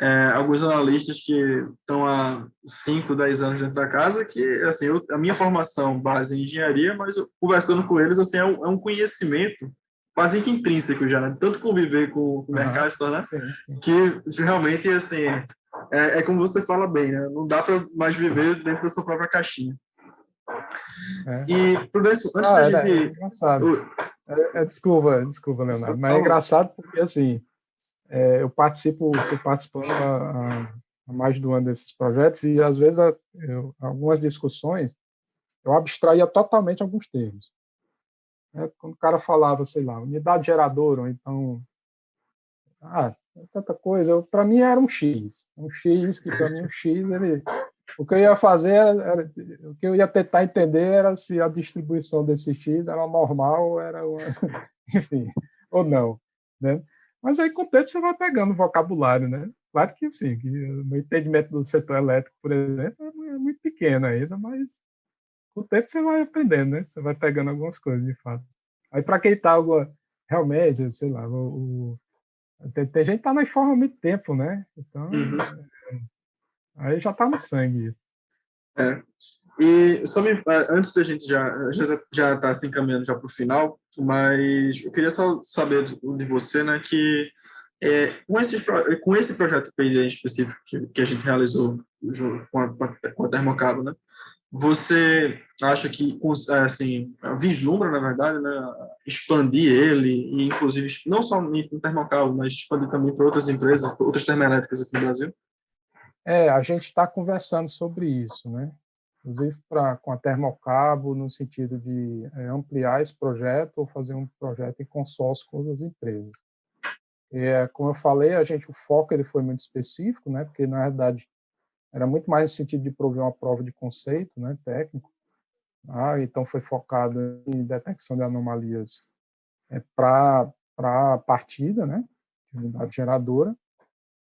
é, alguns analistas que estão há 5, 10 anos dentro da casa, que, assim, eu, a minha formação base em engenharia, mas eu, conversando com eles, assim, é um, é um conhecimento quase que intrínseco já, né? Tanto conviver com o mercado, uhum, né? Sim, sim. Que realmente, assim, é, é como você fala bem, né? Não dá para mais viver dentro da sua própria caixinha. É. E, Prudêncio, antes ah, da gente. É engraçado. É, é, desculpa, desculpa, Leonardo, mas é engraçado porque, assim, é, eu participo, estou participando há, há, mais de um ano desses projetos e, às vezes, eu, algumas discussões eu abstraía totalmente alguns termos. É, quando o cara falava, sei lá, unidade geradora, ou então. Ah, tanta coisa. Para mim era um X. Um X, que para mim um X, ele o que eu ia fazer, era, era, o que eu ia tentar entender era se a distribuição desse X era normal, era uma, enfim, ou não, né? Mas aí com o tempo você vai pegando o vocabulário, né? Claro que sim, que o entendimento do setor elétrico, por exemplo, é, é muito pequeno ainda, mas com o tempo você vai aprendendo, né? Você vai pegando algumas coisas, de fato. Aí para quem está realmente, sei lá, o, o tem, tem, gente que está na informa há muito tempo, né? Então, uhum. Aí já tá no sangue. É. E só me, é, antes da gente já já já tá se encaminhando já para o final, mas eu queria só saber de você, né, que é, com, esse, com esse projeto PD em específico que, que a gente realizou com a, com a Termocabo, né, você acha que, assim, vislumbra, na verdade, né, expandir ele, e inclusive não só no Termocabo, mas expandir também para outras empresas, outras termoelétricas aqui no Brasil? É, a gente está conversando sobre isso, né? Inclusive pra, com a Termocabo, no sentido de é, ampliar esse projeto ou fazer um projeto em consórcio com outras empresas. É, como eu falei, a gente o foco ele foi muito específico, né? Porque na verdade era muito mais no sentido de prover uma prova de conceito, né? Técnico. Ah, então foi focado em detecção de anomalias é, para para partida, né? De unidade geradora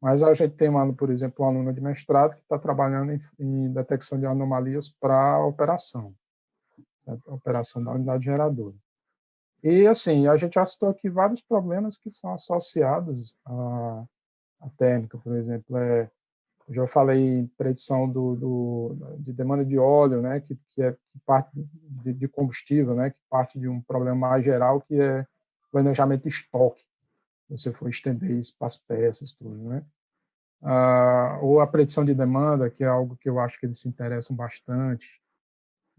mas a gente tem, por exemplo, um aluno de mestrado que está trabalhando em, em, detecção de anomalias para operação, né, operação da unidade geradora. E, assim, a gente já citou aqui vários problemas que são associados à, à térmica, por exemplo, é, eu já falei em predição do, do, de demanda de óleo, né, que, que é parte de, de, combustível, né, que parte de um problema mais geral, que é planejamento de estoque você for estender isso para as peças, tudo, né? Ah, ou a predição de demanda, que é algo que eu acho que eles se interessam bastante.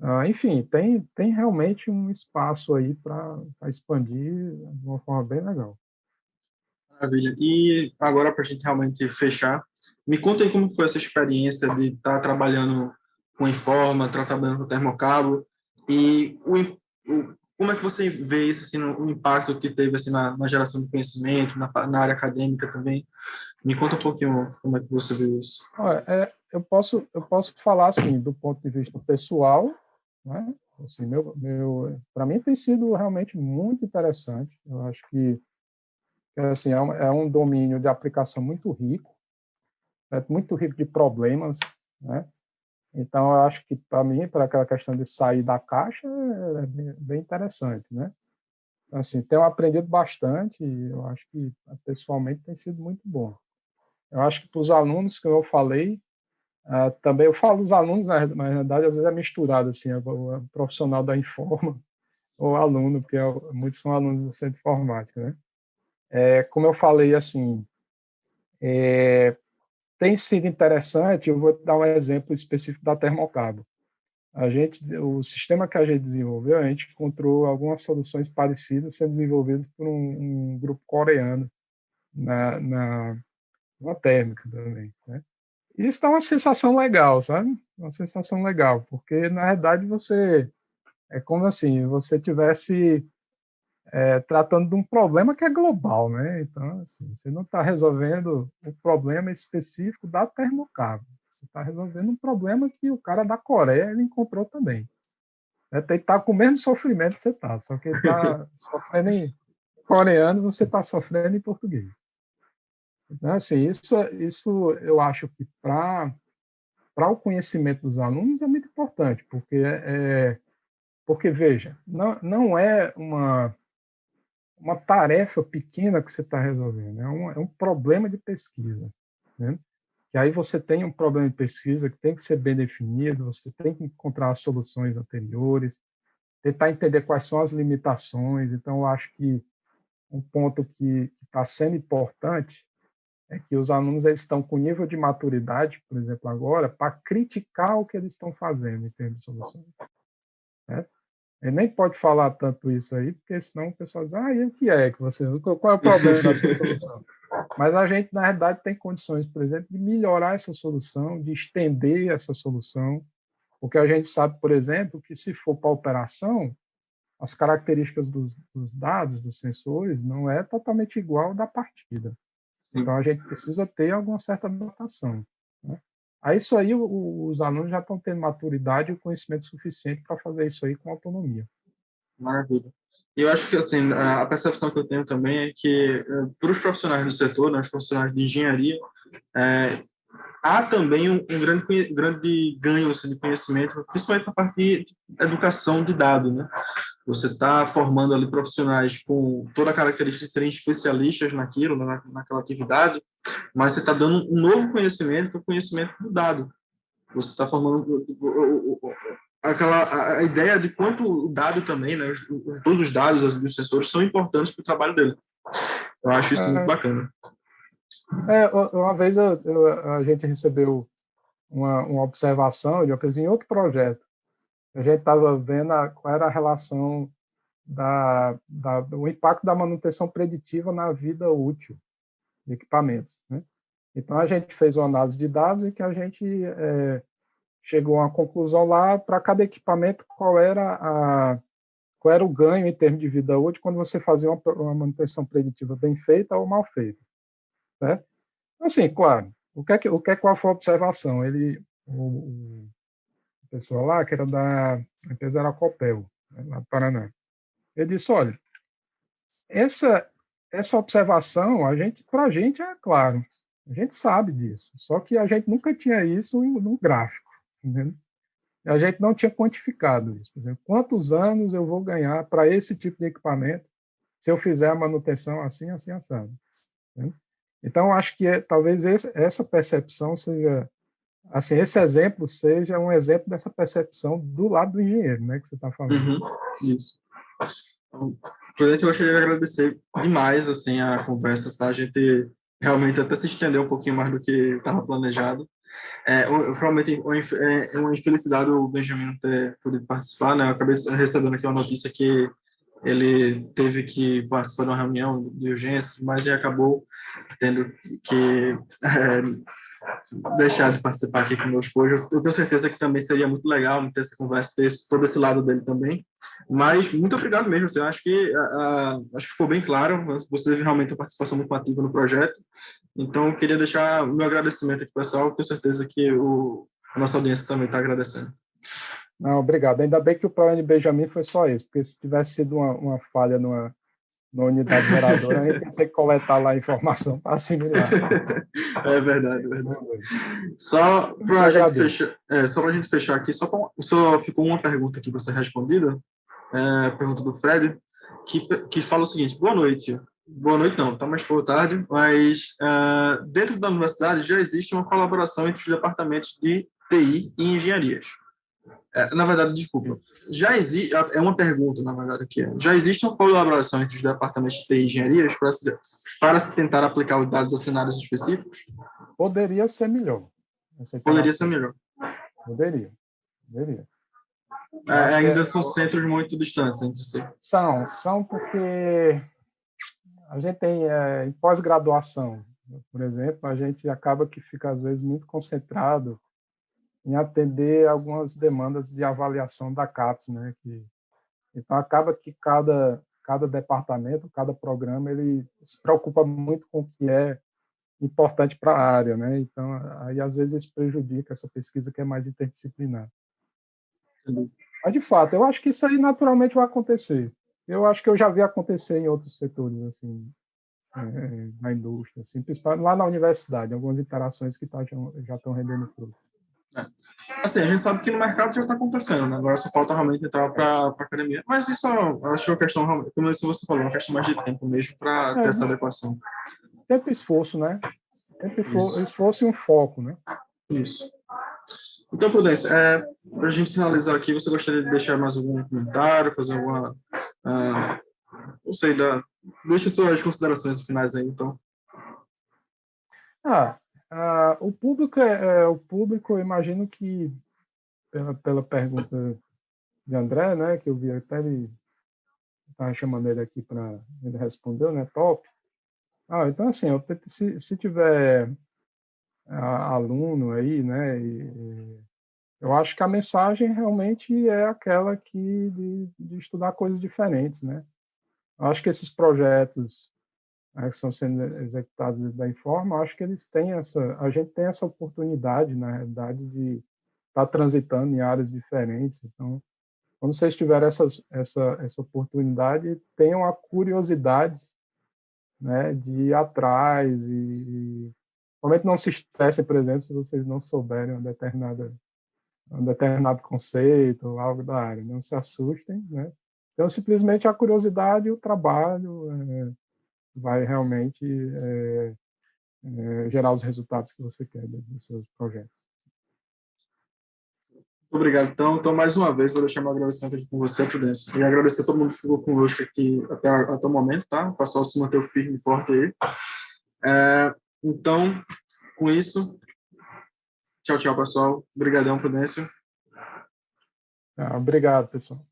Ah, enfim, tem, tem realmente um espaço aí para expandir de uma forma bem legal. Maravilha. E agora, para a gente realmente fechar, me conta aí como foi essa experiência de estar tá trabalhando com Informa, estar tá trabalhando com Termocabo, e o, o como é que você vê isso, assim, no, o impacto que teve assim, na, na geração de conhecimento, na, na, área acadêmica também? Me conta um pouquinho como é que você vê isso. É, eu, posso, eu posso falar, assim, do ponto de vista pessoal, né? Assim, meu, meu, para mim tem sido realmente muito interessante. Eu acho que, que assim, é um, é um domínio de aplicação muito rico, é muito rico de problemas, né? Então, eu acho que, para mim, para aquela questão de sair da caixa, é bem interessante, né? Assim, tenho aprendido bastante e eu acho que, pessoalmente, tem sido muito bom. Eu acho que para os alunos que eu falei, uh, também eu falo dos alunos, na verdade, às vezes é misturado, assim, o, o profissional da Informa ou aluno, porque é, muitos são alunos do centro de informática, né? É, como eu falei, assim, é, tem sido interessante, eu vou dar um exemplo específico da Termocabo. A gente, o sistema que a gente desenvolveu, a gente encontrou algumas soluções parecidas sendo desenvolvidas por um, um grupo coreano na, na, na térmica também, né? Isso dá uma sensação legal, sabe? Uma sensação legal, porque na verdade você é como assim, você tivesse é, tratando de um problema que é global, né? Então, assim, você não está resolvendo o um problema específico da termocável. Você está resolvendo um problema que o cara da Coreia ele encontrou também. É, tem que estar tá com o mesmo sofrimento que você está, só que ele está sofrendo em coreano, você está sofrendo em português. Então, assim, isso, isso eu acho que para para o conhecimento dos alunos é muito importante, porque é, porque veja, não, não é uma uma tarefa pequena que você está resolvendo, é um, é um problema de pesquisa, né? Que aí você tem um problema de pesquisa que tem que ser bem definido, você tem que encontrar as soluções anteriores, tentar entender quais são as limitações. Então, eu acho que um ponto que está sendo importante é que os alunos eles estão com nível de maturidade, por exemplo, agora, para criticar o que eles estão fazendo em termos de soluções. Né? Ele nem pode falar tanto isso aí, porque senão o pessoal diz, ah, e o que é que você, qual é o problema da sua solução? Mas a gente, na verdade, tem condições, por exemplo, de melhorar essa solução, de estender essa solução, porque a gente sabe, por exemplo, que se for para operação, as características dos, dos, dados, dos sensores, não é totalmente igual da partida. Então, a gente precisa ter alguma certa adaptação. Né? Aí isso aí o, os alunos já estão tendo maturidade e conhecimento suficiente para fazer isso aí com autonomia. Maravilha. Eu acho que assim a percepção que eu tenho também é que eh, para os profissionais do setor, né, os profissionais de engenharia, é, há também um, um, grande, grande ganho assim, de conhecimento, principalmente na parte de educação de dados, né? Você está formando ali profissionais com toda a característica de serem especialistas naquilo, na, naquela atividade, mas você está dando um novo conhecimento, que é o conhecimento do dado. Você está formando aquela a ideia de quanto o dado também, né, todos os dados os sensores são importantes para o trabalho dele. Eu acho isso muito bacana. É, uma vez eu, eu, a gente recebeu uma, uma observação de uma coisa em outro projeto. A gente estava vendo a, qual era a relação da, da, do impacto da manutenção preditiva na vida útil de equipamentos. Né? Então, a gente fez uma análise de dados e que a gente é, chegou a uma conclusão lá para cada equipamento qual era a qual era o ganho em termos de vida útil quando você fazia uma, uma manutenção preditiva bem feita ou mal feita. Né? Assim, claro, o que é que, o que é, qual foi a observação? Ele, o, o pessoal lá, que era da empresa era Copel, né, lá do Paraná, ele disse, olha, essa, essa observação, a gente, para a gente é claro, a gente sabe disso, só que a gente nunca tinha isso num gráfico, entendeu? A gente não tinha quantificado isso. Por exemplo, quantos anos eu vou ganhar para esse tipo de equipamento se eu fizer a manutenção assim, assim, assado. Entendeu? Então, acho que é, talvez esse, essa percepção seja, assim, esse exemplo seja um exemplo dessa percepção do lado do engenheiro, né, que você está falando. Uhum, isso. Então, eu gostaria de agradecer demais, assim, a conversa, tá? A gente realmente até se estendeu um pouquinho mais do que estava planejado. É, realmente é uma infelicidade o Benjamin não ter podido participar, né? Eu acabei recebendo aqui uma notícia que ele teve que participar de uma reunião de urgência, mas ele acabou tendo que é, deixar de participar aqui conosco hoje. Eu tenho certeza que também seria muito legal ter essa conversa, ter todo esse lado dele também. Mas muito obrigado mesmo. Assim, eu acho que acho que foi bem claro. Você teve realmente uma participação muito ativa no projeto. Então, eu queria deixar meu agradecimento aqui, pessoal. Tenho certeza que o, a nossa audiência também está agradecendo. Não, obrigado. Ainda bem que o problema de Benjamin foi só isso, porque se tivesse sido uma, uma falha numa, numa unidade geradora, a gente ia ter que coletar lá a informação para assimilar. É verdade, é verdade. Só para a gente fechar, é, só gente fechar aqui, só, pra, só ficou uma pergunta aqui para ser respondida, é, pergunta do Fred, que, que fala o seguinte: boa noite. Boa noite, não, está mais por tarde, mas uh, dentro da universidade já existe uma colaboração entre os departamentos de TI e engenharias. É, na verdade, desculpa. Já existe, é uma pergunta, na verdade, aqui. Já existe uma colaboração entre os departamentos de TI e engenharias para se, para se tentar aplicar os dados a cenários específicos? Poderia ser melhor. Poderia ser melhor. Poderia. Poderia. É, ainda é, são centros muito distantes entre si. São, são porque a gente tem é, em pós-graduação, por exemplo, a gente acaba que fica às vezes muito concentrado em atender algumas demandas de avaliação da CAPES, né? Que, então acaba que cada cada departamento, cada programa, ele se preocupa muito com o que é importante para a área, né? Então, aí às vezes isso prejudica essa pesquisa que é mais interdisciplinar. Mas, de fato, eu acho que isso aí naturalmente vai acontecer. Eu acho que eu já vi acontecer em outros setores, assim, é, na indústria, assim, principalmente lá na universidade, algumas interações que tá, já estão rendendo fruto. É. Assim, a gente sabe que no mercado já está acontecendo, né? agora só falta realmente entrar para a academia. Mas isso, acho que é uma questão, como você falou, uma questão mais de tempo mesmo para é, ter essa adequação. Tempo e esforço, né? Tempo e esforço e um foco, né? Isso. Então, Prudência, é, para a gente finalizar aqui, você gostaria de deixar mais algum comentário, fazer alguma. Uh, não sei, da, deixa suas considerações finais aí, então. Ah, uh, o público, é, é, o público, eu imagino que, pela, pela pergunta de André, né, que eu vi até ele estava chamando ele aqui para ele responder, né, top. Ah, então assim, eu, se, se tiver aluno aí, né? E, eu acho que a mensagem realmente é aquela que de, de estudar coisas diferentes, né? Eu acho que esses projetos né, que estão sendo executados da Informa, acho que eles têm essa, a gente tem essa oportunidade, na realidade, de estar tá transitando em áreas diferentes. Então, quando vocês tiverem essas, essa, essa oportunidade, tenham a curiosidade né, de ir atrás e, Normalmente não se estressem, por exemplo, se vocês não souberem uma determinada, um determinado conceito ou algo da área. Não se assustem, né? Então, simplesmente a curiosidade e o trabalho é, vai realmente é, é, gerar os resultados que você quer dos seus projetos. Obrigado. Então, então, mais uma vez, vou deixar meu agradecimento aqui com você, Prudência. E agradecer a todo mundo que ficou conosco aqui até, até o momento, tá? O pessoal se manteve firme e forte aí. É, então, com isso, tchau, tchau, pessoal. Obrigadão, Prudência. Ah, obrigado, pessoal.